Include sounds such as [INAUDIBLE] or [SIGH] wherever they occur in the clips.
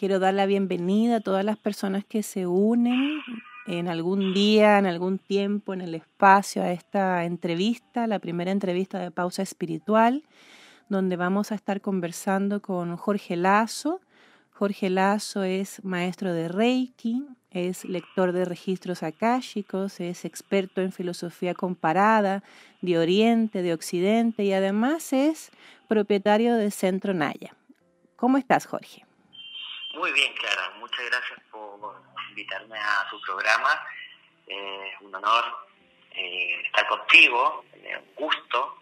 quiero dar la bienvenida a todas las personas que se unen en algún día, en algún tiempo, en el espacio a esta entrevista, la primera entrevista de Pausa Espiritual, donde vamos a estar conversando con Jorge Lazo. Jorge Lazo es maestro de Reiki, es lector de registros akáshicos, es experto en filosofía comparada de Oriente, de Occidente y además es propietario de Centro Naya. ¿Cómo estás, Jorge? Muy bien, Clara. Muchas gracias por invitarme a su programa. Es un honor eh, estar contigo, un gusto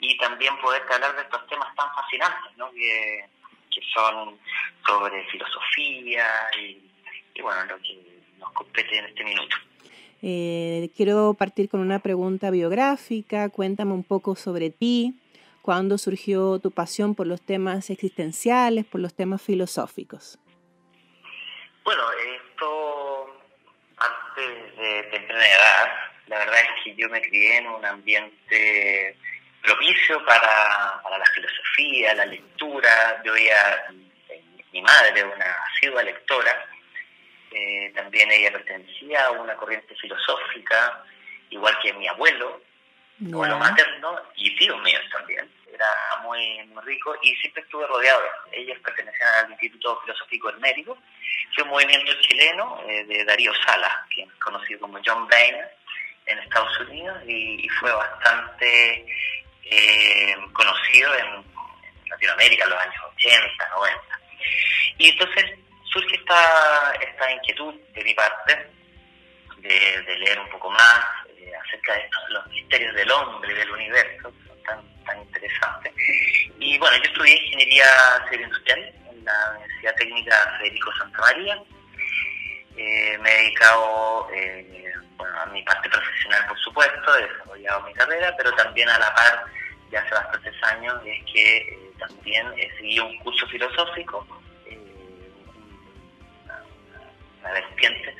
y también poder hablar de estos temas tan fascinantes, ¿no? que, que son sobre filosofía y, bueno, lo que nos compete en este minuto. Eh, quiero partir con una pregunta biográfica. Cuéntame un poco sobre ti. ¿Cuándo surgió tu pasión por los temas existenciales, por los temas filosóficos? Bueno, esto antes de temprana edad, la verdad es que yo me crié en un ambiente propicio para, la filosofía, la lectura. Yo veía mi madre, una asidua lectora, eh, también ella pertenecía a una corriente filosófica, igual que mi abuelo, abuelo materno y tíos míos también era muy, muy rico y siempre estuve rodeado. Ellos pertenecían al Instituto Filosófico Hermético, fue un movimiento chileno eh, de Darío Salas, quien es conocido como John Boehner en Estados Unidos y, fue bastante eh, conocido en, Latinoamérica en los años 80, 90. Y entonces surge esta, esta inquietud de mi parte de, leer un poco más eh, acerca de los misterios del hombre, del universo, tan interesante. Y bueno, yo estudié Ingeniería Civil Industrial en la Universidad Técnica Federico Santa María. Eh, me he dedicado eh, a mi parte profesional, por supuesto, he desarrollado mi carrera, pero también a la par, ya hace bastantes años, es que eh, también he seguido un curso filosófico, una, vertiente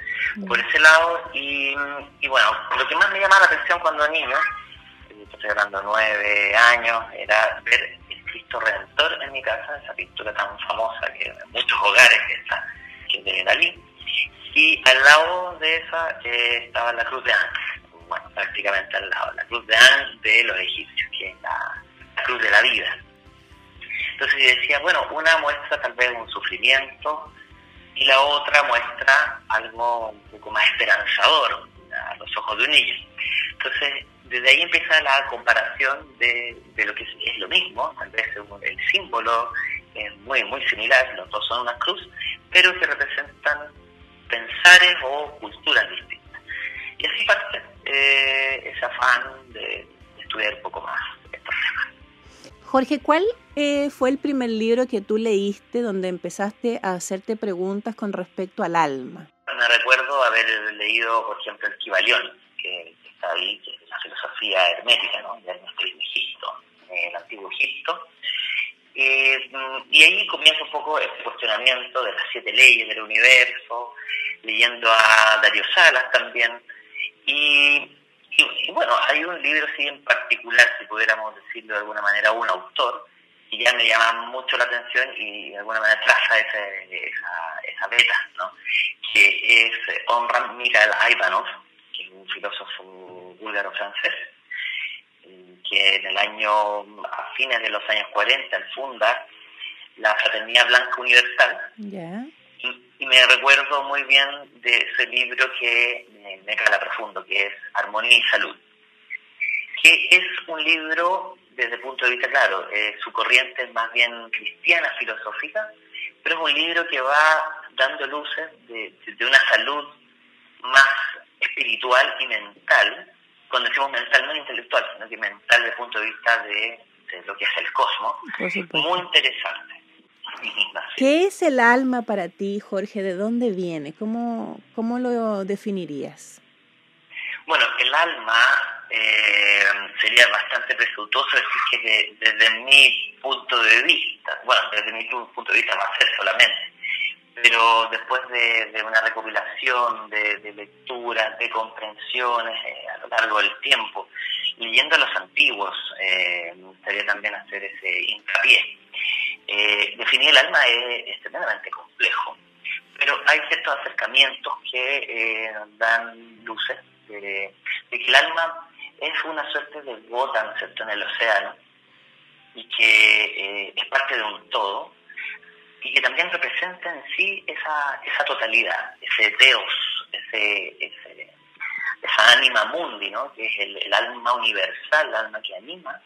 por ese lado. Y, y bueno, lo que más me llama la atención cuando niño estoy hablando nueve años, era ver el Cristo Redentor en mi casa, esa pintura tan famosa que en muchos hogares que está, que es de Dalí. Y al lado de esa eh, estaba la cruz de Ángel, bueno, prácticamente al lado, la cruz de Ángel de los egipcios, que es la, cruz de la vida. Entonces decía, bueno, una muestra tal vez un sufrimiento y la otra muestra algo un poco más esperanzador a los ojos de un niño. Entonces desde ahí empieza la comparación de, lo que es, lo mismo, tal vez el símbolo es muy, muy similar, los dos son una cruz, pero que representan pensares o culturas distintas. Y así parte eh, ese afán de, estudiar un poco más estos temas. Jorge, ¿cuál eh, fue el primer libro que tú leíste donde empezaste a hacerte preguntas con respecto al alma? Me recuerdo haber leído, por ejemplo, el Kibalión, que, está ahí, que es filosofía hermética, ¿no? de Egipto, el antiguo Egipto. Eh, y ahí comienza un poco el cuestionamiento de las siete leyes del universo, leyendo a Darío Salas también. Y, bueno, hay un libro sí en particular, si pudiéramos decirlo de alguna manera, un autor, que ya me llama mucho la atención y de alguna manera traza esa, esa beta, ¿no? que es Omran Mikhail Ivanov, un filósofo búlgaro-francés, que en el año, a fines de los años 40, funda la Fraternidad Blanca Universal. Y, me recuerdo muy bien de ese libro que me, me cala profundo, que es Armonía y Salud, que es un libro desde el punto de vista, claro, eh, su corriente es más bien cristiana, filosófica, pero es un libro que va dando luces de, de una salud más espiritual y mental, cuando decimos mental no intelectual, sino que mental desde el punto de vista de, lo que es el cosmos, muy interesante. [LAUGHS] ¿Qué es el alma para ti, Jorge? ¿De dónde viene? ¿Cómo, cómo lo definirías? Bueno, el alma eh, sería bastante presuntuoso decir que desde mi punto de vista, bueno, desde mi punto de vista va a ser solamente, pero después de, una recopilación de, lecturas, de comprensiones eh, a lo largo del tiempo, leyendo a los antiguos, eh, me gustaría también hacer ese hincapié. Eh, definir el alma es, tremendamente complejo. estos acercamientos que eh, dan luces de, que el alma es una suerte de gota ¿cierto? en el océano y que es parte de un todo representa en sí esa, esa totalidad, ese Deus, ese, esa anima mundi, ¿no? que es el, alma universal, el alma que anima,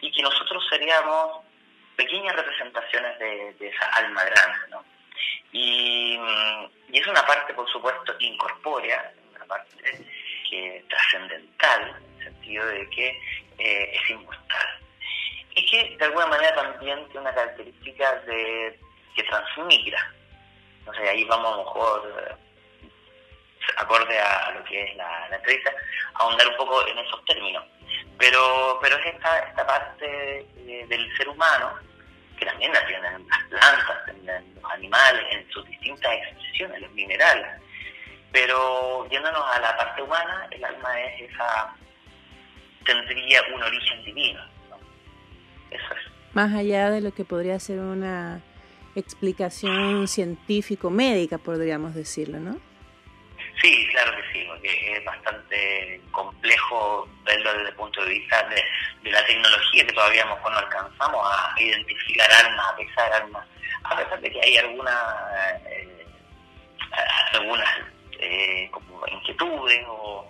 y que nosotros seríamos pequeñas representaciones de, esa alma grande. ¿no? Y, es una parte, por supuesto, incorpórea, una parte que trascendental, en el sentido de que eh, es inmortal. Y que de alguna manera también tiene una característica de que transmigra. No sé, ahí vamos a lo mejor, eh, acorde a, lo que es la, la, entrevista, ahondar un poco en esos términos. Pero, pero es esta, esta parte del ser humano, que también la tienen las plantas, en los animales, en sus distintas expresiones, los minerales. Pero yéndonos a la parte humana, el alma es esa, tendría un origen divino. Eso es. Más allá de lo que podría ser una explicación científico-médica, podríamos decirlo, ¿no? Sí, claro que sí, porque es bastante complejo verlo desde el punto de vista de, la tecnología, que todavía no alcanzamos a identificar armas, a pesar armas, a pesar de que hay alguna, eh, algunas eh, como inquietudes o,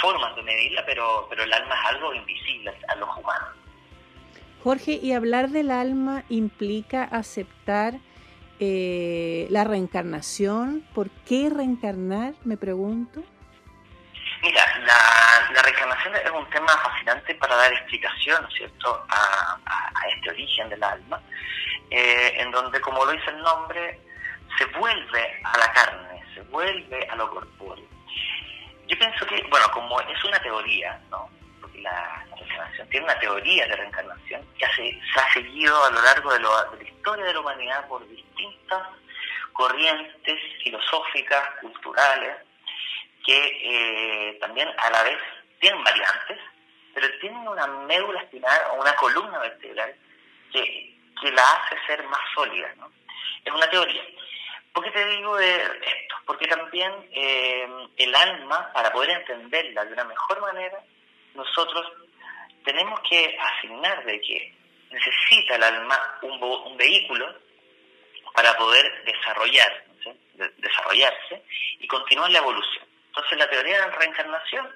formas de medirla, pero, pero el alma es algo invisible a los humanos. Jorge, y hablar del alma implica aceptar eh, la reencarnación. ¿Por qué reencarnar? Me pregunto. Mira, la, reencarnación es un tema fascinante para dar explicación, cierto?, a, este origen del alma, eh, en donde, como lo dice el nombre, se vuelve a la carne, se vuelve a lo corpóreo. Yo pienso que, bueno, como es una teoría, ¿no? La, tiene una teoría de reencarnación que se ha seguido a lo largo de, la historia de la humanidad por distintas corrientes filosóficas, culturales, que eh, también a la vez tienen variantes, pero tienen una médula espinal o una columna vertebral que, que la hace ser más sólida. ¿no? Es una teoría. ¿Por qué te digo esto? Porque también eh, el alma, para poder entenderla de una mejor manera, nosotros tenemos que asignar de que necesita el alma un, vehículo para poder desarrollar, desarrollarse y continuar la evolución. Entonces la teoría de la reencarnación,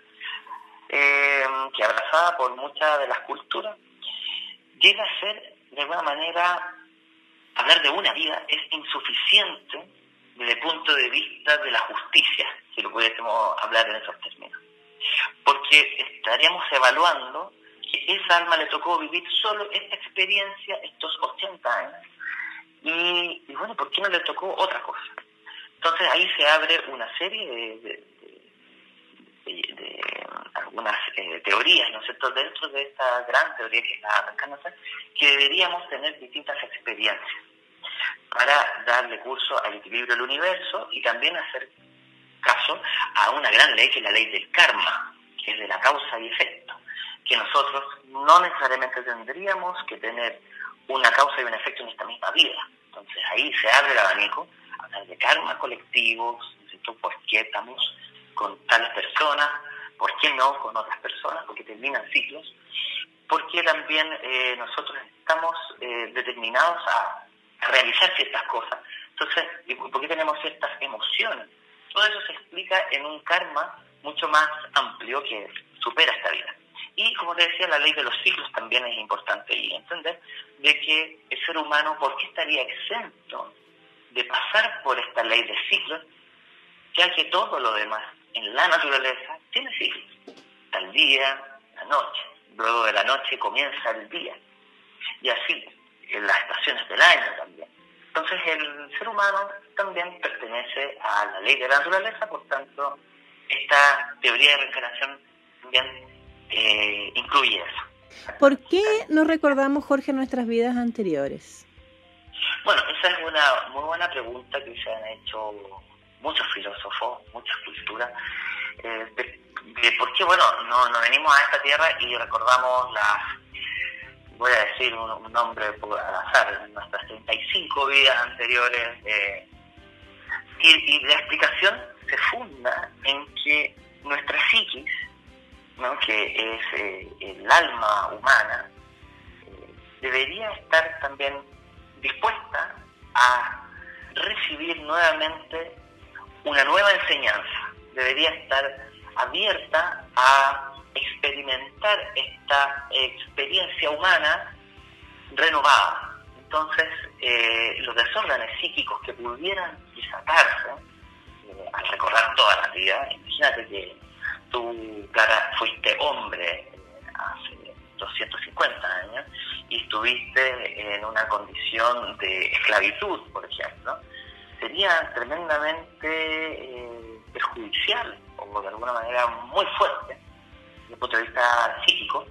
eh, que abrazada por muchas de las culturas, llega a ser de alguna manera, hablar de una vida es insuficiente desde el punto de vista de la justicia, si lo pudiésemos hablar en esos términos. Porque estaríamos evaluando esa alma le tocó vivir solo esta experiencia, estos 80 años, y, bueno, ¿por qué no le tocó otra cosa? Entonces ahí se abre una serie de, algunas eh, teorías, ¿no es cierto?, dentro de esta gran teoría que es la que deberíamos tener distintas experiencias para darle curso al equilibrio del universo y también hacer caso a una gran ley que es la ley del karma, que es de la causa y efecto que nosotros no necesariamente tendríamos que tener una causa y un efecto en esta misma vida. Entonces ahí se abre el abanico, hablar de karma colectivos, ¿por qué estamos con tales personas? ¿Por qué no con otras personas? Porque terminan ciclos. Porque también eh, nosotros estamos eh, determinados a, realizar ciertas cosas. Entonces, ¿por qué tenemos ciertas emociones? Todo eso se explica en un karma mucho más amplio que supera esta vida. Y como te decía, la ley de los ciclos también es importante y entender de que el ser humano, ¿por qué estaría exento de pasar por esta ley de ciclos? Ya que todo lo demás en la naturaleza tiene ciclos. El día, la noche. Luego de la noche comienza el día. Y así, en las estaciones del año también. Entonces el ser humano también pertenece a la ley de la naturaleza, por tanto, esta teoría de reencarnación también eh, incluye eso. ¿Por qué no recordamos, Jorge, nuestras vidas anteriores? Bueno, esa es una muy buena pregunta que se han hecho muchos filósofos, muchas culturas, eh, de, por qué, bueno, no, no, venimos a esta tierra y recordamos las, voy a decir un, nombre al azar, nuestras 35 vidas anteriores, eh, y, la explicación se funda en que nuestra psiquis, ¿no? que es eh, el alma humana, eh, debería estar también dispuesta a recibir nuevamente una nueva enseñanza, debería estar abierta a experimentar esta experiencia humana renovada. Entonces, eh, los desórdenes psíquicos que pudieran desatarse eh, al recordar toda la vida, imagínate que tú, Clara, fuiste hombre eh, hace 250 años y estuviste en una condición de esclavitud, por ejemplo, sería tremendamente perjudicial o de alguna manera muy fuerte desde el punto de vista psíquico,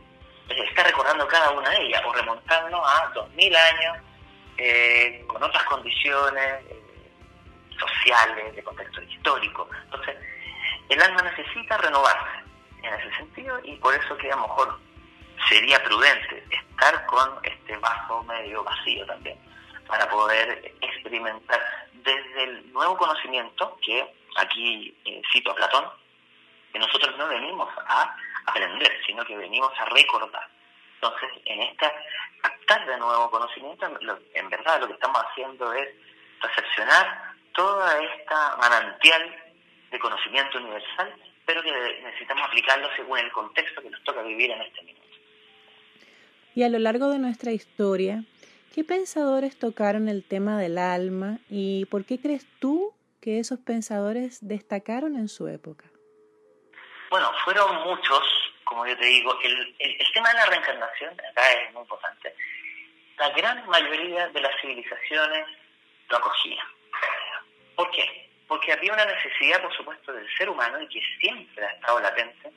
está recordando cada una de ellas o remontando a 2000 años eh, con otras condiciones eh, sociales, de contexto histórico. Entonces, el alma necesita renovarse en ese sentido y por eso que a lo mejor sería prudente estar con este vaso medio vacío también para poder experimentar desde el nuevo conocimiento que aquí eh, cito a Platón, que nosotros no venimos a aprender, sino que venimos a recordar. Entonces, en esta captar de nuevo conocimiento, en verdad lo que estamos haciendo es recepcionar toda esta manantial de conocimiento universal, pero que necesitamos aplicarlo según el contexto que nos toca vivir en este minuto. Y a lo largo de nuestra historia, ¿qué pensadores tocaron el tema del alma y por qué crees tú que esos pensadores destacaron en su época? Bueno, fueron muchos, como yo te digo. El, tema de la reencarnación acá es muy importante. La gran mayoría de las civilizaciones lo acogían. ¿Por qué? Porque había una necesidad, por supuesto, del ser humano y que siempre ha estado latente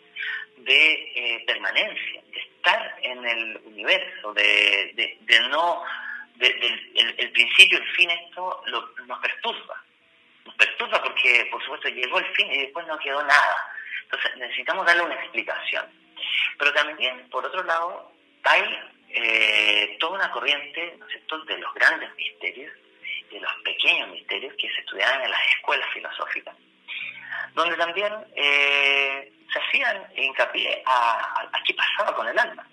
de eh, permanencia, de estar en el universo, de, de, no. De, el, el, principio, el fin, esto nos perturba nos perturba porque, por supuesto, llegó el fin y después no quedó nada. Entonces, necesitamos darle una explicación. Pero también, por otro lado, hay eh, toda una corriente ¿no de los grandes misterios, de los pequeños misterios que se estudiaban en las escuelas filosóficas, donde también eh, se hacían hincapié a, a, qué pasaba con el alma.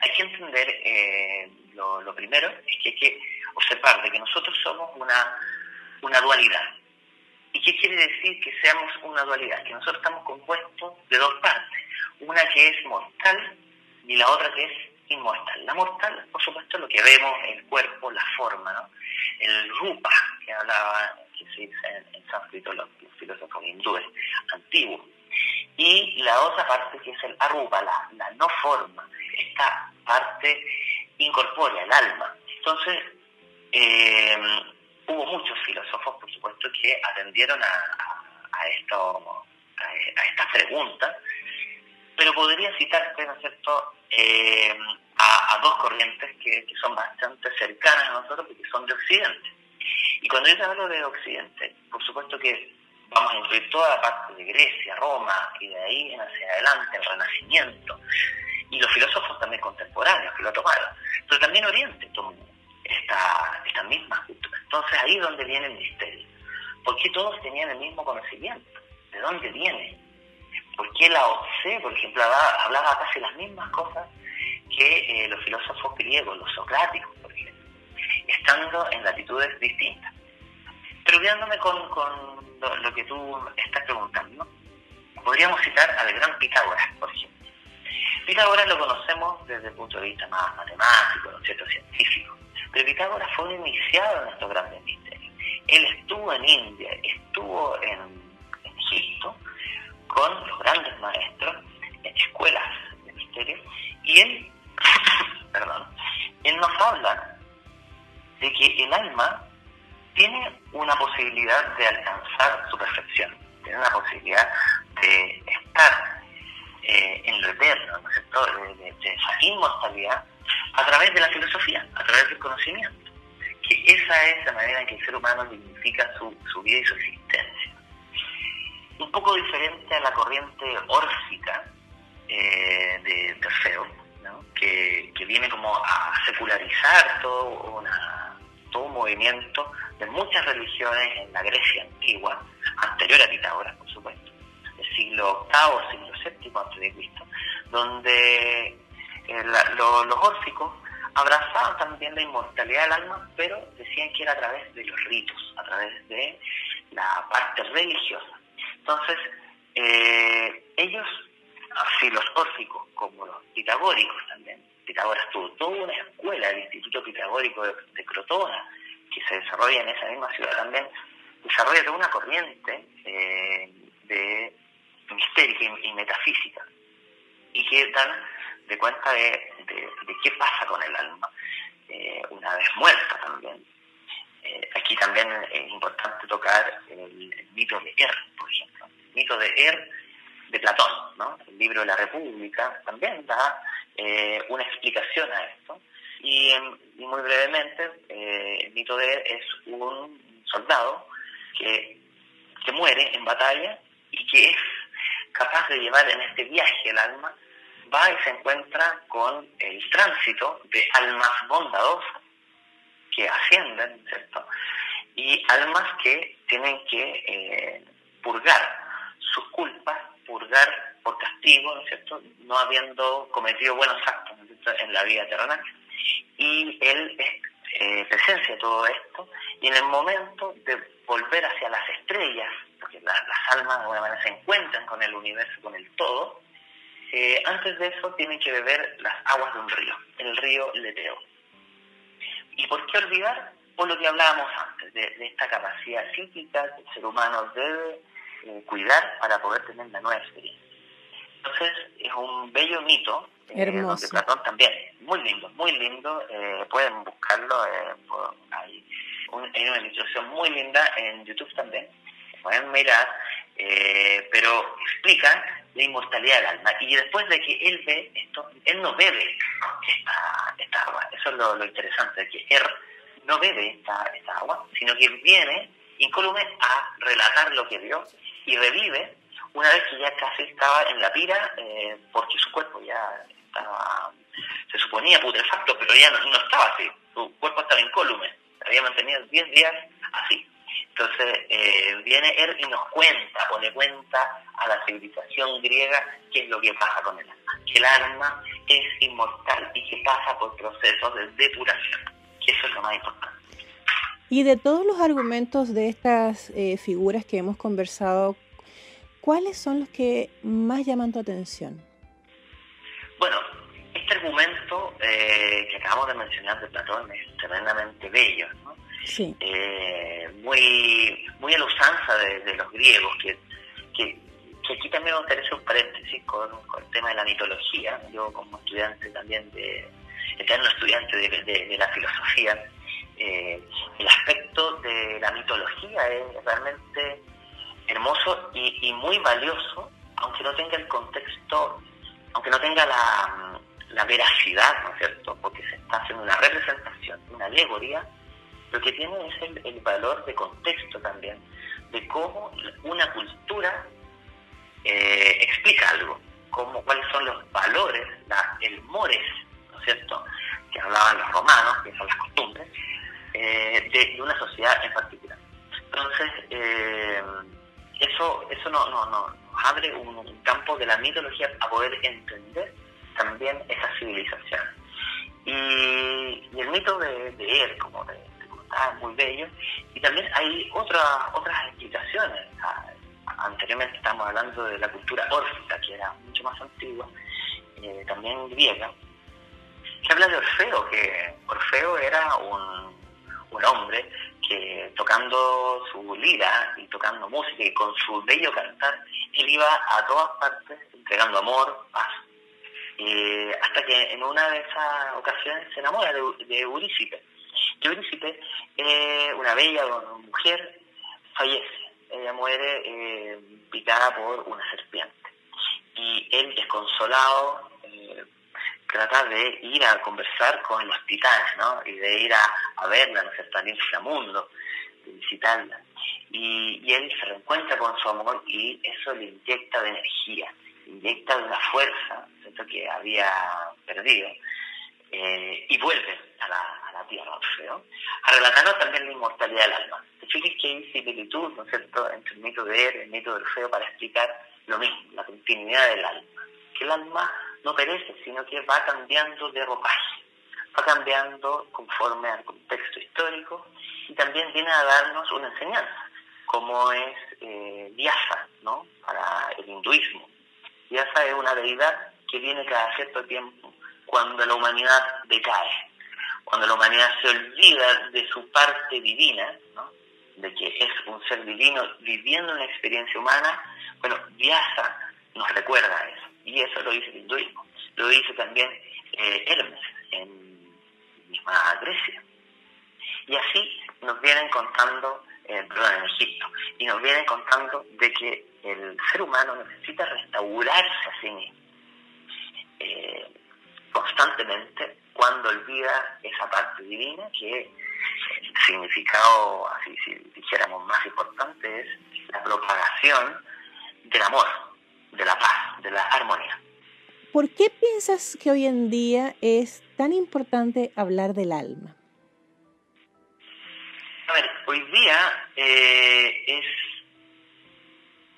Hay que entender, eh, lo, lo primero es que hay que observar de que nosotros somos una una dualidad. ¿Y qué quiere decir que seamos una dualidad? Que nosotros estamos compuestos de dos partes, una que es mortal y la otra que es inmortal. La mortal, por supuesto, lo que vemos, el cuerpo, la forma, ¿no? El rupa, que hablaba, que se dice en, en sánscrito los, filósofos hindúes antiguos. Y la otra parte que es el arupa, la, la no forma, esta parte incorpórea, el alma. Entonces, eh, hubo muchos filósofos, por supuesto, que atendieron a, a, esto, a, estas preguntas, pero podría citarte, ¿no es cierto?, eh, a, dos corrientes que, que, son bastante cercanas a nosotros porque son de Occidente. Y cuando yo te hablo de Occidente, por supuesto que vamos a incluir toda la parte de Grecia, Roma, y de ahí en hacia adelante, el Renacimiento, y los filósofos también contemporáneos que lo tomaron, pero también Oriente tomó esta, esta misma cultura. Entonces ahí es donde viene el misterio. ¿Por qué todos tenían el mismo conocimiento? ¿De dónde viene? ¿Por qué la OCE, por ejemplo, hablaba, casi las mismas cosas que eh, los filósofos griegos, los socráticos, por ejemplo, estando en latitudes distintas? Pero quedándome con, con lo, que tú estás preguntando, podríamos citar al gran Pitágoras, por ejemplo. Pitágoras lo conocemos desde el punto de vista más matemático, ¿no cierto?, científico. Pero Pitágoras fue un iniciado en estos grandes misterios. Él estuvo en India, estuvo en, Egipto con los grandes maestros en escuelas de misterios y él, [COUGHS] perdón, él nos habla de que el alma tiene una posibilidad de alcanzar su perfección, tiene una posibilidad de estar eh, en lo eterno, ¿no es cierto? de esa inmortalidad a través de la filosofía, través del conocimiento, que esa es la manera en que el ser humano dignifica su, su vida y su existencia. Un poco diferente a la corriente órfica eh, de Terceo, que, que, viene como a secularizar todo, una, todo un movimiento de muchas religiones en la Grecia antigua, anterior a Pitágoras, por supuesto, del siglo VIII, siglo VII antes de Cristo, donde eh, los órficos abrazaban también la inmortalidad del alma, pero decían que era a través de los ritos, a través de la parte religiosa. Entonces, eh, ellos, así los órficos como los pitagóricos también, Pitágoras tuvo toda una escuela, el Instituto Pitagórico de, Crotona, que se desarrolla en esa misma ciudad también, desarrolla toda una corriente eh, de mistérica y, metafísica, y que dan de cuenta de, qué pasa con el alma eh, una vez muerta también. Eh, aquí también es importante tocar el, mito de Er, por ejemplo. El mito de Er de Platón, ¿no? el libro de la República, también da eh, una explicación a esto. Y, muy brevemente, el mito de él es un soldado que, que muere en batalla y que es capaz de llevar en este viaje el alma, va y se encuentra con el tránsito de almas bondadosas que ascienden, ¿cierto? Y almas que tienen que eh, purgar sus culpas, purgar por castigo, ¿no es cierto?, no habiendo cometido buenos actos en la vida terrenal. Y él eh, presencia todo esto, y en el momento de volver hacia las estrellas, porque las almas de alguna manera se encuentran con el universo, con el todo, eh, antes de eso tienen que beber las aguas de un río, el río Leteo. ¿Y por qué olvidar? Por lo que hablábamos antes, de, esta capacidad psíquica que el ser humano debe eh, cuidar para poder tener la nueva experiencia. Entonces es un bello mito. Eh, Hermoso. de Platón también, muy lindo, muy lindo. Eh, pueden buscarlo, eh, hay, una ilustración muy linda en YouTube también. Pueden mirar, pero explican la inmortalidad del alma. Y después de que él ve esto, él no bebe esta, agua. Eso es lo, interesante, que él no bebe esta, esta agua, sino que viene incólume a relatar lo que vio y revive una vez que ya casi estaba en la pira, eh, porque su cuerpo ya estaba, se suponía putrefacto, pero ya no, estaba así, su cuerpo estaba incólume, había mantenido 10 días así. Entonces eh, viene él y nos cuenta, pone cuenta a la civilización griega qué es lo que pasa con el alma, que el alma es inmortal y que pasa por procesos de depuración, que eso es lo más importante. Y de todos los argumentos de estas eh, figuras que hemos conversado, ¿cuáles son los que más llaman tu atención? Bueno, este argumento eh, que acabamos de mencionar de Platón es tremendamente bello, ¿no? Eh, muy, muy a la usanza de, los griegos, que, que, aquí también me gustaría hacer un paréntesis con, el tema de la mitología. Yo como estudiante también de, eterno estudiante de, la filosofía, eh, el aspecto de la mitología es realmente hermoso y, muy valioso, aunque no tenga el contexto, aunque no tenga la, veracidad, ¿no es cierto? Porque se está haciendo una representación, una alegoría, lo que tiene es el, valor de contexto también, de cómo una cultura eh, explica algo, cómo, cuáles son los valores, la, el mores, ¿no es cierto?, que hablaban los romanos, que son las costumbres, eh, de, una sociedad en particular. Entonces, eh, eso, eso no, no, no, nos abre un, campo de la mitología a poder entender también esa civilización. Y, el mito de, él, como te, es muy bello. Y también hay otra, otras explicaciones. Ah, anteriormente estábamos hablando de la cultura órfica, que era mucho más antigua, eh, también griega, que habla de Orfeo, que Orfeo era un, un hombre que tocando su lira y tocando música y con su bello cantar, él iba a todas partes entregando amor, paz. hasta que en una de esas ocasiones se enamora de, de Eurícipe. Que Eurícipe, eh, una bella mujer, fallece. Ella muere eh, picada por una serpiente. Y él, desconsolado, eh, trata de ir a conversar con los titanes, ¿no? Y de ir a, a verla, ¿no es cierto?, al inframundo, de visitarla. Y, y, él se reencuentra con su amor y eso le inyecta de energía, inyecta de una fuerza, ¿cierto?, que había perdido, eh, y vuelve a la, a la tierra, Orfeo, a relatarnos también la inmortalidad del alma. Te fijas que hay similitud, ¿no es cierto?, entre el mito de Er y el mito de Orfeo para explicar lo mismo, la continuidad del alma. Que el alma no perece, sino que va cambiando de ropaje, va cambiando conforme al contexto histórico y también viene a darnos una enseñanza, como es eh, Vyasa, ¿no?, para el hinduismo. Vyasa es una deidad que viene cada cierto tiempo cuando la humanidad decae, cuando la humanidad se olvida de su parte divina, ¿no? de que es un ser divino viviendo una experiencia humana, bueno, Vyasa nos recuerda eso, y eso lo dice el hinduismo, lo dice también eh, Hermes en misma Grecia. Y así nos vienen contando, eh, perdón, en Egipto, y nos vienen contando de que el ser humano necesita restaurarse a sí mismo. Eh, constantemente cuando olvida esa parte divina que el significado, así si dijéramos más importante, es la propagación del amor, de la paz, de la armonía. ¿Por qué piensas que hoy en día es tan importante hablar del alma? A ver, hoy día eh, es,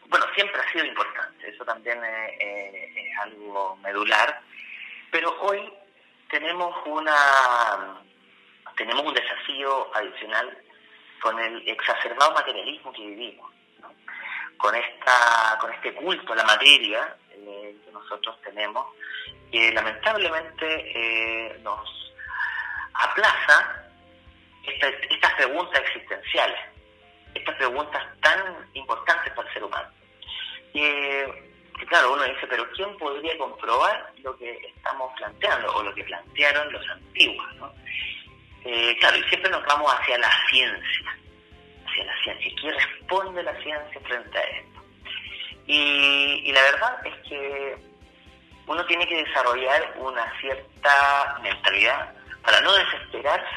bueno, siempre ha sido importante, eso también es algo medular, pero hoy tenemos una tenemos un desafío adicional con el exacerbado materialismo que vivimos, con esta con este culto a la materia eh, que nosotros tenemos, que lamentablemente eh, nos aplaza estas preguntas existenciales, estas preguntas tan importantes para el ser humano. Eh, claro, uno dice, pero ¿quién podría comprobar lo que estamos planteando o lo que plantearon los antiguos? ¿no? Eh, claro, y siempre nos vamos hacia la ciencia, hacia la ciencia. ¿Quién responde la ciencia frente a esto? Y, la verdad es que uno tiene que desarrollar una cierta mentalidad para no desesperarse,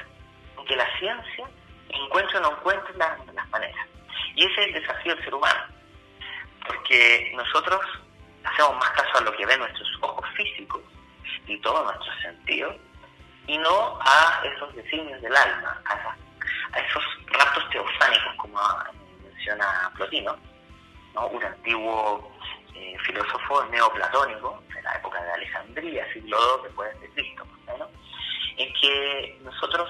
aunque la ciencia encuentre o no encuentre las maneras. Y ese es el desafío del ser humano, porque nosotros hacemos más caso a lo que ven nuestros ojos físicos y todos nuestros sentidos, y no a esos designios del alma, a, esos raptos teofánicos, como menciona Plotino, ¿no? un antiguo eh, filósofo neoplatónico de la época de Alejandría, siglo II después de Cristo, en que nosotros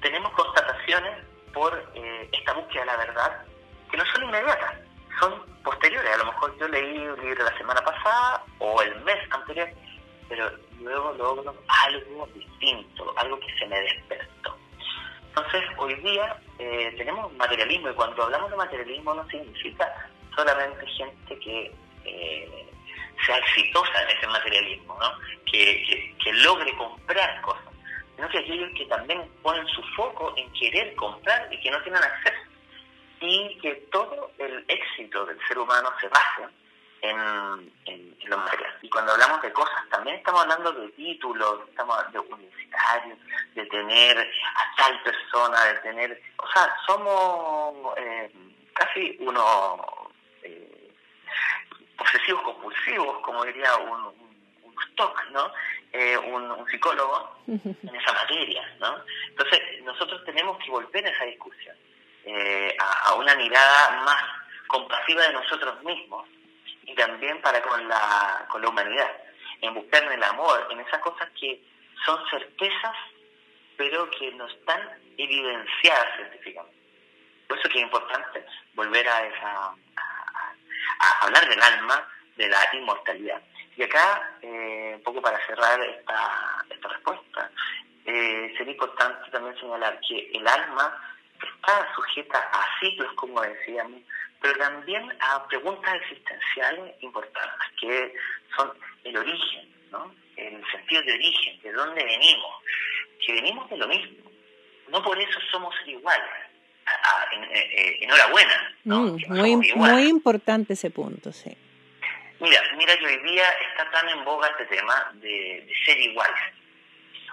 tenemos constataciones por eh, esta búsqueda de la verdad que no son inmediatas, son posteriores. A lo mejor yo leí un libro la semana pasada o el mes anterior, pero luego logro algo distinto, algo que se me despertó. Entonces, hoy día eh, tenemos materialismo y cuando hablamos de materialismo no significa solamente gente que eh, sea exitosa en ese materialismo, ¿no? que, que logre comprar cosas, sino que aquellos que también ponen su foco en querer comprar y que no tienen acceso y que todo el éxito del ser humano se basa en, en, lo material. Y cuando hablamos de cosas, también estamos hablando de títulos, estamos de universitarios, de tener a tal persona, de tener... O sea, somos eh, casi unos eh, obsesivos compulsivos, como diría un, un, stock, ¿no? Eh, un, un, psicólogo [LAUGHS] en esa materia, ¿no? Entonces, nosotros tenemos que volver a esa discusión eh, a, una mirada más compasiva de nosotros mismos y también para con la, con la humanidad, en buscar en el amor, en esas cosas que son certezas, pero que no están evidenciadas científicamente. Por eso que es importante volver a, esa, a, hablar del alma, de la inmortalidad. Y acá, eh, un poco para cerrar esta, esta respuesta, eh, sería importante también señalar que el alma está sujeta a ciclos, como decíamos, pero también a preguntas existenciales importantes, que son el origen, ¿no? el sentido de origen, de dónde venimos, que venimos de lo mismo, no por eso somos iguales. Enhorabuena. ¿no? Mm, muy, muy importante ese punto, sí. Mira, mira que hoy día está tan en boga este tema de, ser iguales.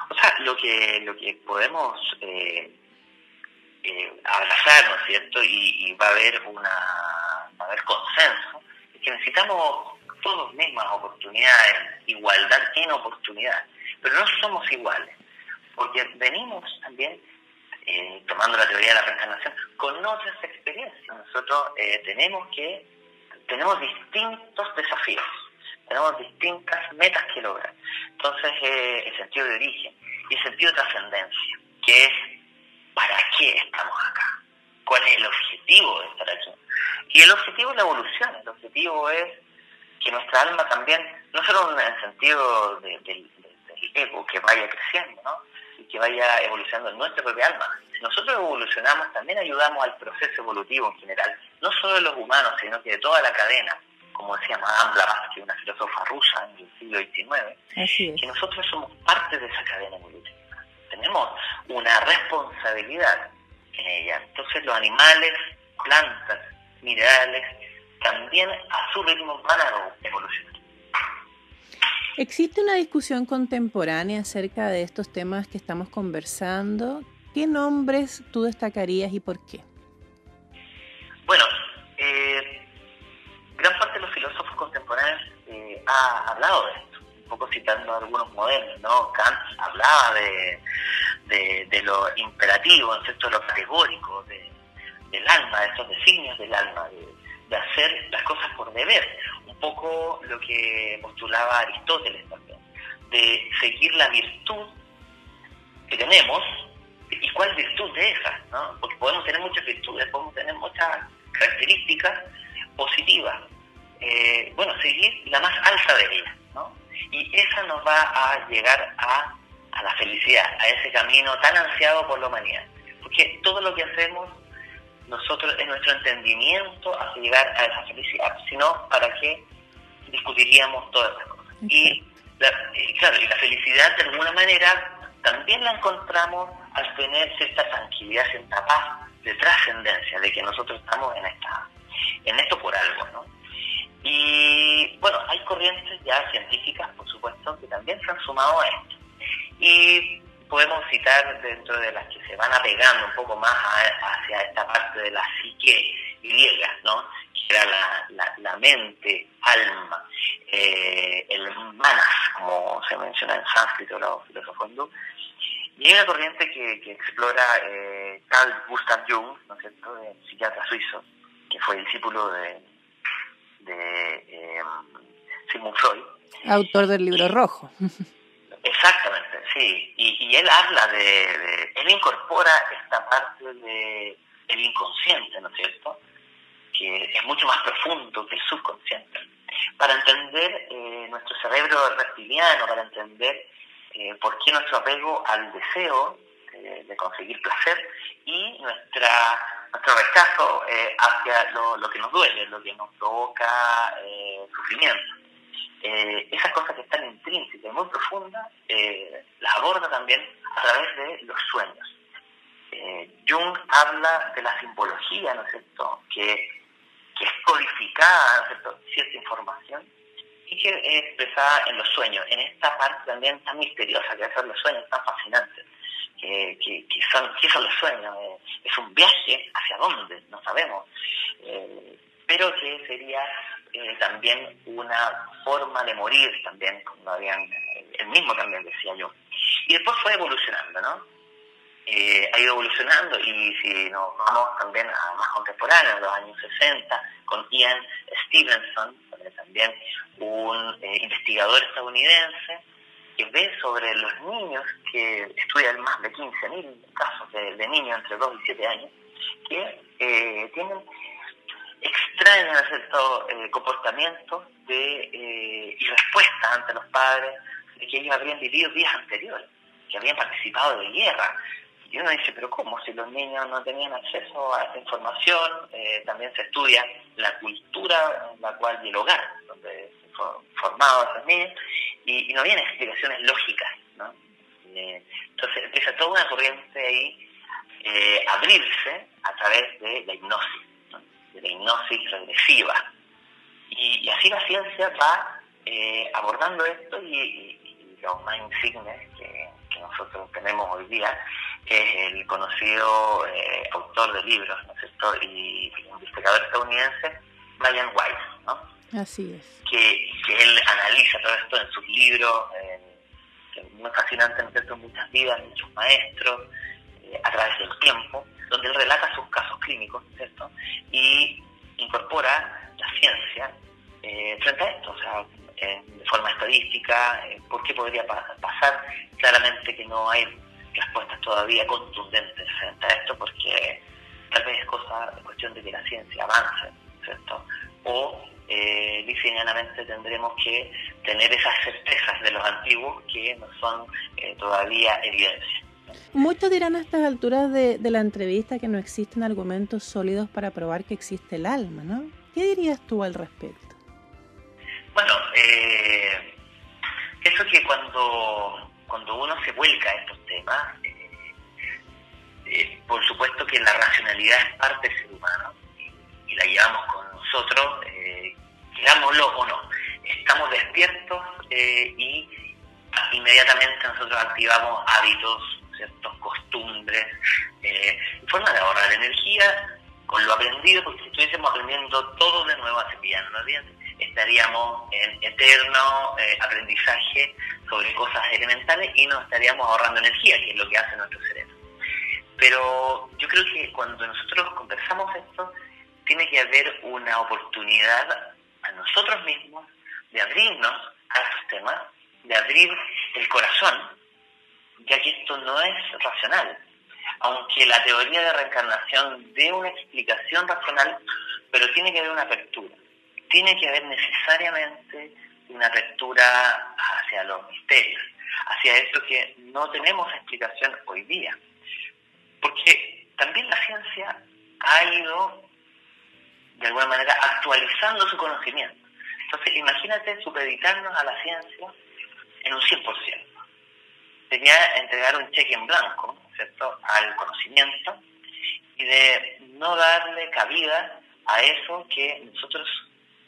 O sea, lo que, lo que podemos eh, eh, abrazar, ¿no es cierto? Y, va a haber una va a haber consenso, es que necesitamos todos mismas oportunidades, igualdad en oportunidades, pero no somos iguales. porque venimos también, eh, tomando la teoría de la reencarnación, con otras experiencias. Nosotros eh, tenemos que, tenemos distintos desafíos, tenemos distintas metas que lograr. Entonces, eh, el sentido de origen y el sentido de trascendencia, que es ¿para qué estamos acá? ¿Cuál es el objetivo de estar aquí? Y el objetivo es la evolución, el objetivo es que nuestra alma también, no solo en el sentido del ego, que vaya creciendo, ¿no? Y que vaya evolucionando en nuestra propia alma. Si nosotros evolucionamos, también ayudamos al proceso evolutivo en general, no solo de los humanos, sino que de toda la cadena, como decía Madame Blavatsky, una filósofa rusa en el siglo XIX, que nosotros somos parte de esa cadena evolutiva. Tenemos una responsabilidad en ella. Entonces los animales, plantas, minerales, también a su ritmo van a evolucionar. ¿Existe una discusión contemporánea acerca de estos temas que estamos conversando? ¿Qué nombres tú destacarías y por qué? Bueno, eh, gran parte de los filósofos contemporáneos eh, ha hablado de esto, poco citando algunos modelos, ¿no? Kant hablaba de, de, lo imperativo, ¿no? lo categórico del alma, de esos designios del alma, de, de hacer las cosas por deber, un poco lo que postulaba Aristóteles también, de seguir la virtud que tenemos y cuál virtud de esas, ¿no? porque podemos tener muchas virtudes, podemos tener muchas características positivas, eh, bueno, seguir la más alta de ellas. Y esa nos va a llegar a, a la felicidad, a ese camino tan ansiado por la humanidad, porque todo lo que hacemos nosotros en nuestro entendimiento hace llegar a esa felicidad, sino para qué discutiríamos todas esas cosas. Y, la, claro, y la felicidad de alguna manera también la encontramos al tener cierta tranquilidad, cierta paz de trascendencia, de que nosotros estamos en esta en esto por algo, ¿no? Y bueno, hay corrientes ya científicas, por supuesto, que también se han sumado a esto. Y podemos citar dentro de las que se van apegando un poco más hacia esta parte de la psique griega, ¿no? que era la, mente, alma, eh, el manas, como se menciona en sánscrito, los filósofos hindú. Y hay una corriente que, explora eh, Carl Gustav Jung, ¿no es cierto?, psiquiatra suizo, que fue discípulo de, de eh, Sigmund Freud. Autor del libro rojo. Exactamente, sí. Y, él habla de, él incorpora esta parte de, del inconsciente, ¿no es cierto? Que es mucho más profundo que el subconsciente. Para entender eh, nuestro cerebro reptiliano, para entender eh, por qué nuestro apego al deseo eh, de conseguir placer y nuestra nuestro rechazo hacia lo, lo, que nos duele, lo que nos provoca sufrimiento eh, esas cosas que están intrínsecas y muy profundas, eh, las aborda también a través de los sueños. Eh, Jung habla de la simbología, ¿no es cierto?, que, que es codificada, ¿no es cierto?, cierta información y que es expresada en los sueños, en esta parte también tan misteriosa que son los sueños, tan fascinantes. Que, que, son, ¿Qué son los sueños? Eh, es un viaje hacia dónde, no sabemos, eh, pero que sería eh, también una forma de morir también, como habían, el mismo también decía yo. Y después fue evolucionando, ¿no? Eh, ha ido evolucionando y si nos vamos también a más contemporáneos, los años 60, con Ian Stevenson, también un eh, investigador estadounidense, que ve sobre los niños que estudian más de 15.000 casos de, niños entre 2 y 7 años, que tienen extraen cierto eh, comportamientos de, eh, y respuestas ante los padres de que ellos habrían vivido días anteriores, que habían participado de guerra. Y uno dice, pero ¿cómo? Si los niños no tenían acceso a esta información, eh, también se estudia la cultura en la cual y el hogar, donde formados esos niños, y, no habían explicaciones lógicas. ¿no? Eh, entonces empieza toda una corriente ahí eh, abrirse a través de la hipnosis de la hipnosis regresiva. Y, así la ciencia va eh, abordando esto y, los más insignes que, nosotros tenemos hoy día es el conocido eh, autor de libros, ¿no es cierto? Y, investigador estadounidense, Brian Weiss, ¿no? Así es. Que, que él analiza todo esto en sus libros, en, muy fascinante, ¿no muchas vidas, muchos maestros, eh, a través del tiempo, donde él relata sus casos clínicos, ¿cierto?, y incorpora la ciencia eh, frente a esto, o sea, de forma estadística, ¿por qué podría pasar? Claramente que no hay respuestas todavía contundentes frente a esto, porque tal vez es cosa, cuestión de que la ciencia avance, ¿cierto? O eh, tendremos que tener esas certezas de los antiguos que no son eh, todavía evidencia. Muchos dirán a estas alturas de, la entrevista que no existen argumentos sólidos para probar que existe el alma, ¿no? ¿Qué dirías tú al respecto? Bueno, eh, eso que cuando, cuando uno se vuelca a estos temas, eh, por supuesto que la racionalidad es parte del ser humano y, la llevamos con nosotros, eh, digámoslo o no. Estamos despiertos eh, y inmediatamente nosotros activamos hábitos, ciertas costumbres, eh, forma de ahorrar energía con lo aprendido, porque si estuviésemos aprendiendo todo de nuevo a cepillarnos bien, estaríamos en eterno aprendizaje sobre cosas elementales y no estaríamos ahorrando energía, que es lo que hace nuestro cerebro. Pero yo creo que cuando nosotros conversamos esto, tiene que haber una oportunidad a nosotros mismos de abrirnos a estos temas, de abrir el corazón, ya que esto no es racional. Aunque la teoría de reencarnación dé una explicación racional, pero tiene que haber una apertura. Tiene que haber necesariamente una apertura hacia los misterios, hacia eso que no tenemos explicación hoy día. Porque también la ciencia ha ido, de alguna manera, actualizando su conocimiento. Entonces, imagínate supeditarnos a la ciencia en un 100%. Sería entregar un cheque en blanco, ¿cierto?, al conocimiento y de no darle cabida a eso que nosotros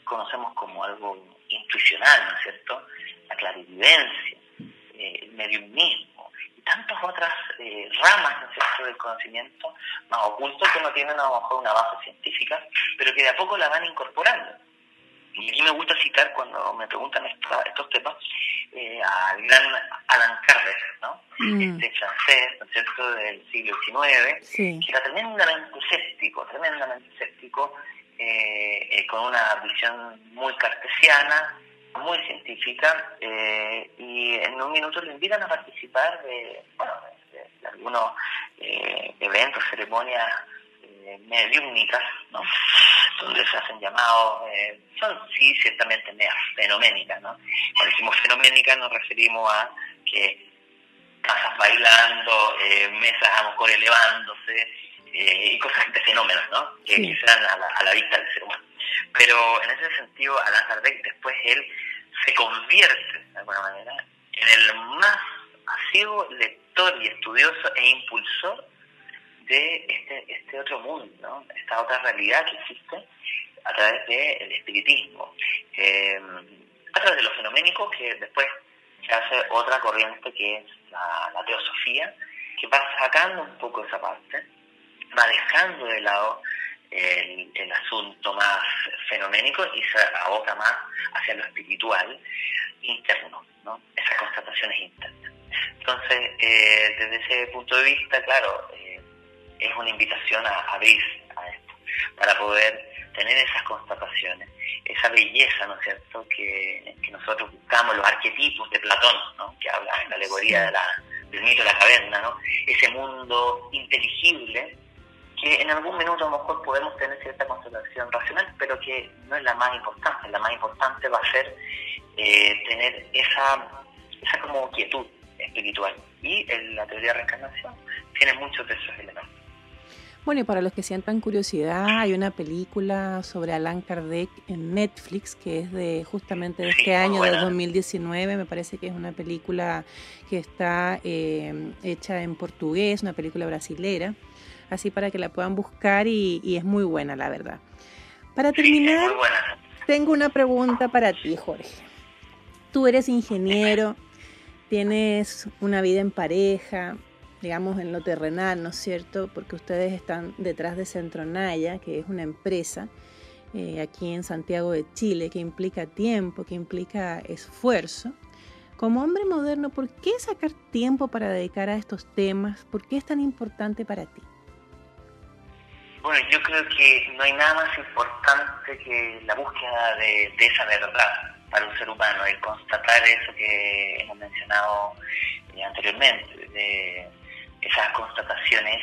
conocemos como algo intuicional, ¿no es cierto? La clarividencia, eh, el mediumismo, tantas otras eh, ramas ¿no del conocimiento más ocultos que no tienen a lo mejor una base científica, pero que de a poco la van incorporando. Y aquí me gusta citar cuando me preguntan estos temas eh, al gran Alan Kardec, ¿no? Mm. este francés ¿no es cierto? del siglo XIX, que era tremendamente escéptico, tremendamente escéptico, eh, con una visión muy cartesiana, muy científica eh, y en un minuto le invitan a participar de, bueno, de, algunos eh, eventos, ceremonias eh, ¿no? donde se hacen llamados, eh, son sí ciertamente fenoménicas. ¿no? Cuando decimos fenoménicas nos referimos a que casas bailando, mesas a lo mejor elevándose y cosas de fenómenos ¿no? que, se dan a la, a la vista del ser humano. Pero en ese sentido, Alan Kardec después él se convierte, de alguna manera, en el más asiduo lector y estudioso e impulsor de este, este otro mundo, esta otra realidad que existe a través del espiritismo, eh, a través de los fenoménicos, que después se hace otra corriente que es la teosofía, que va sacando un poco esa parte, va dejando de lado el, asunto más fenoménico y se aboca más hacia lo espiritual interno, ¿no? esas constataciones internas. Entonces, eh, desde ese punto de vista, claro, eh, es una invitación a abrir a esto, para poder tener esas constataciones, esa belleza, ¿no es cierto?, que, nosotros buscamos, los arquetipos de Platón, ¿no? que habla en la alegoría de la, del mito de la caverna, ¿no? ese mundo inteligible que en algún minuto a lo mejor podemos tener cierta constatación racional, pero que no es la más importante. La más importante va a ser eh, tener esa, esa como quietud espiritual. Y en la teoría de reencarnación tiene muchos de esos elementos. Bueno, y para los que sientan curiosidad, hay una película sobre Alan Kardec en Netflix que es de justamente de este año, del 2019. Me parece que es una película que está eh, hecha en portugués, una película brasilera así para que la puedan buscar y, es muy buena, la verdad. Para terminar, tengo una pregunta para ti, Jorge. Tú eres ingeniero, tienes una vida en pareja, digamos en lo terrenal, ¿no es cierto? Porque ustedes están detrás de Centronaya, que es una empresa eh, aquí en Santiago de Chile, que implica tiempo, que implica esfuerzo Como hombre moderno, ¿por qué sacar tiempo para dedicar a estos temas? ¿Por qué es tan importante para ti? Bueno, yo creo que no hay nada más importante que la búsqueda de, esa verdad para un ser humano, el constatar eso que hemos mencionado eh, anteriormente, de esas constataciones,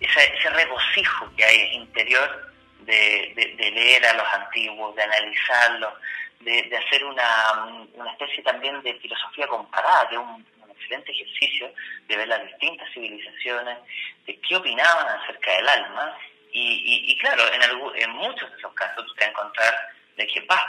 esa, ese regocijo que hay interior de, leer a los antiguos, de analizarlos, de, hacer una, especie también de filosofía comparada, que es un, excelente ejercicio de ver las distintas civilizaciones, de qué opinaban acerca del alma. Y, claro, en, en muchos de esos casos tú te vas a encontrar de que, va,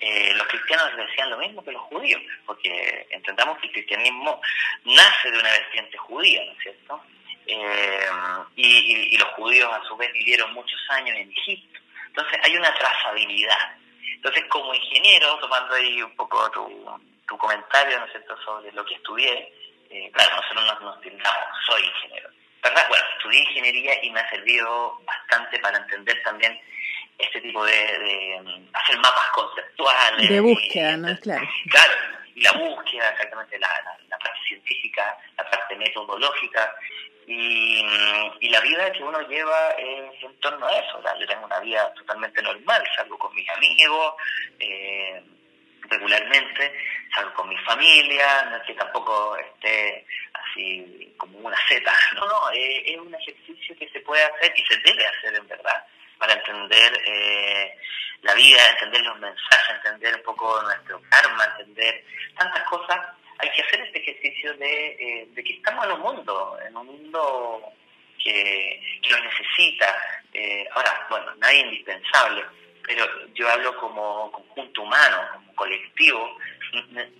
eh, los cristianos decían lo mismo que los judíos, porque entendamos que el cristianismo nace de una vertiente judía, ¿no es cierto? Eh, y, los judíos a su vez vivieron muchos años en Egipto. Entonces hay una trazabilidad. Entonces como ingeniero, tomando ahí un poco tu, tu comentario, ¿no es cierto?, sobre lo que estudié, eh, claro, nosotros nos, nos tildamos, soy ingeniero. ¿Verdad? Bueno, estudié ingeniería y me ha servido bastante para entender también este tipo de, mm, hacer mapas conceptuales. De búsqueda, ¿no? Claro. Claro, y la búsqueda, exactamente, la, la, parte científica, la parte metodológica, y, y, la vida que uno lleva es en torno a eso. Yo tengo una vida totalmente normal, salgo con mis amigos eh, regularmente, salgo con mi familia, no es que tampoco esté así como una seta, [LAUGHS] no, no, es un ejercicio que se puede hacer y se debe hacer en verdad para entender eh, la vida, entender los mensajes, entender un poco nuestro karma, entender tantas cosas. Hay que hacer este ejercicio de, eh, de que estamos en un mundo, en un mundo que, que nos necesita. Eh, ahora, bueno, nadie es indispensable, pero yo hablo como conjunto humano, como colectivo,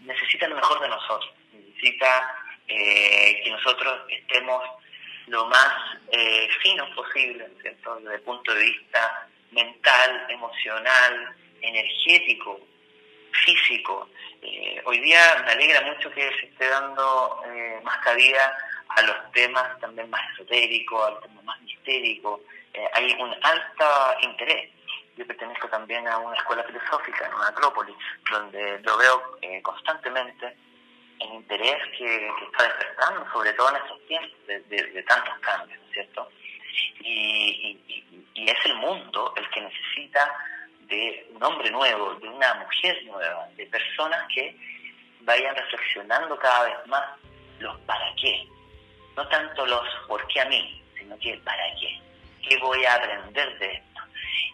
necesita lo mejor de nosotros, necesita que nosotros estemos lo más eh, finos posible, ¿cierto? Desde el punto de vista mental, emocional, energético, físico. Eh, hoy día me alegra mucho que se esté dando eh, más cabida a los temas también más esotéricos, a los temas más mistéricos. Eh, hay un alto interés. Yo pertenezco también a una escuela filosófica en una Acrópolis, donde lo veo constantemente el interés que, está despertando, sobre todo en estos tiempos de, tantos cambios, ¿cierto? Y, es el mundo el que necesita de un hombre nuevo, de una mujer nueva, de personas que vayan reflexionando cada vez más los para qué. No tanto los por qué a mí, sino que para qué. ¿Qué voy a aprender de esto?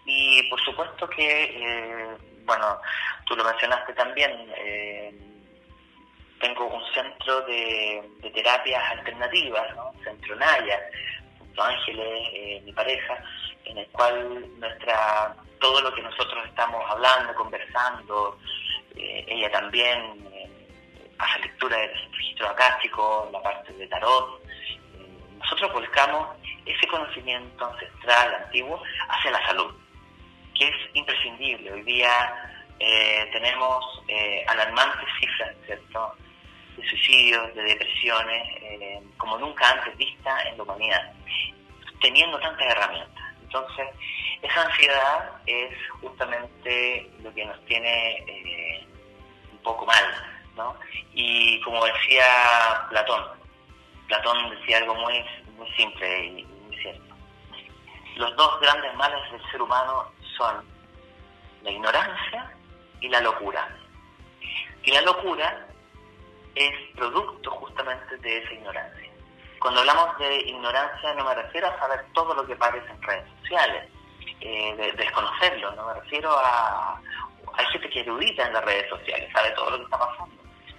Y por supuesto que, eh, bueno, tú lo mencionaste también, eh, tengo un centro de, terapias alternativas, ¿no? Centro Naya, Centro Ángeles, eh, mi pareja, en el cual nuestra todo lo que nosotros estamos hablando, conversando, eh, ella también hace lectura del registro acástico, la parte de tarot. nosotros volcamos ese conocimiento ancestral, antiguo, hacia la salud, que es imprescindible. Hoy día tenemos alarmantes cifras, ¿cierto? de suicidios, de depresiones, eh, como nunca antes vista en la humanidad, teniendo tantas herramientas. Entonces, esa ansiedad es justamente lo que nos tiene eh, un poco mal, ¿no? Y como decía Platón, Platón decía algo muy, muy simple y muy cierto. Los dos grandes males del ser humano son la ignorancia y la locura. Y la locura es producto justamente de esa ignorancia. Cuando hablamos de ignorancia no me refiero a saber todo lo que aparece en redes sociales, eh, de, desconocerlo, no me refiero a... Hay gente que erudita en las redes sociales, sabe todo lo que está pasando.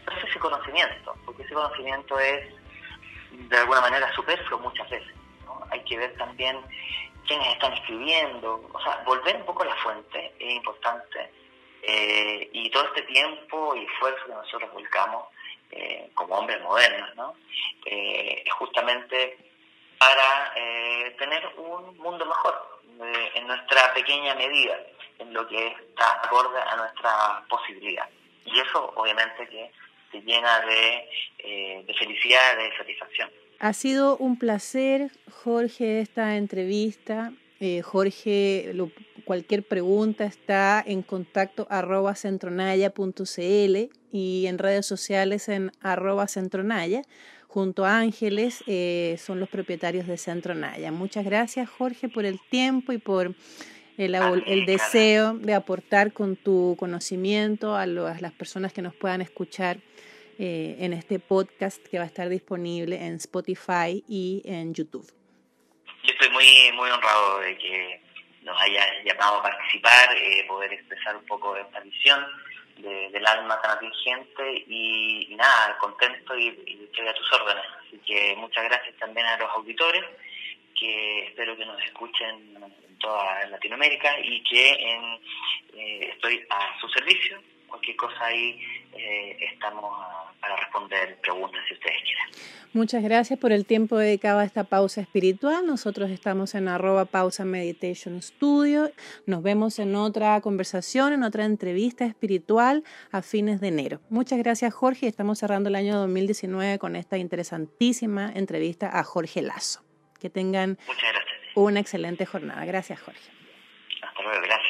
Pero es ese conocimiento, porque ese conocimiento es de alguna manera superfluo muchas veces. Hay que ver también quiénes están escribiendo, o sea, volver un poco a la fuente es importante. Eh, y todo este tiempo y esfuerzo que nosotros volcamos eh, como hombres modernos, ¿no? Eh, justamente para tener un mundo mejor en nuestra pequeña medida, en lo que está acorde a nuestra posibilidad. Y eso obviamente que se llena de, de felicidad, de satisfacción. Ha sido un placer, Jorge, esta entrevista. Jorge, lo cualquier pregunta está en contacto arroba centronaya.cl y en redes sociales en arroba centronaya. Junto a Ángeles eh, son los propietarios de Centronaya. Muchas gracias Jorge por el tiempo y por el, el deseo de aportar con tu conocimiento a, las personas que nos puedan escuchar eh, en este podcast que va a estar disponible en Spotify y en YouTube. Yo estoy muy, muy honrado de que nos hayas llamado a participar, eh, poder expresar un poco de esta visión del alma tan atingente y, nada, contento y, estoy a tus órdenes. Así que muchas gracias también a los auditores que espero que nos escuchen en toda Latinoamérica y que eh, estoy a su servicio. Cualquier cosa ahí eh, estamos para responder preguntas si ustedes quieren. Muchas gracias por el tiempo dedicado a esta pausa espiritual. Nosotros estamos en arroba pausa meditation studio. Nos vemos en otra conversación, en otra entrevista espiritual a fines de enero. Muchas gracias Jorge. Estamos cerrando el año 2019 con esta interesantísima entrevista a Jorge Lazo. Que tengan una excelente jornada. Gracias, Jorge. Hasta luego, gracias.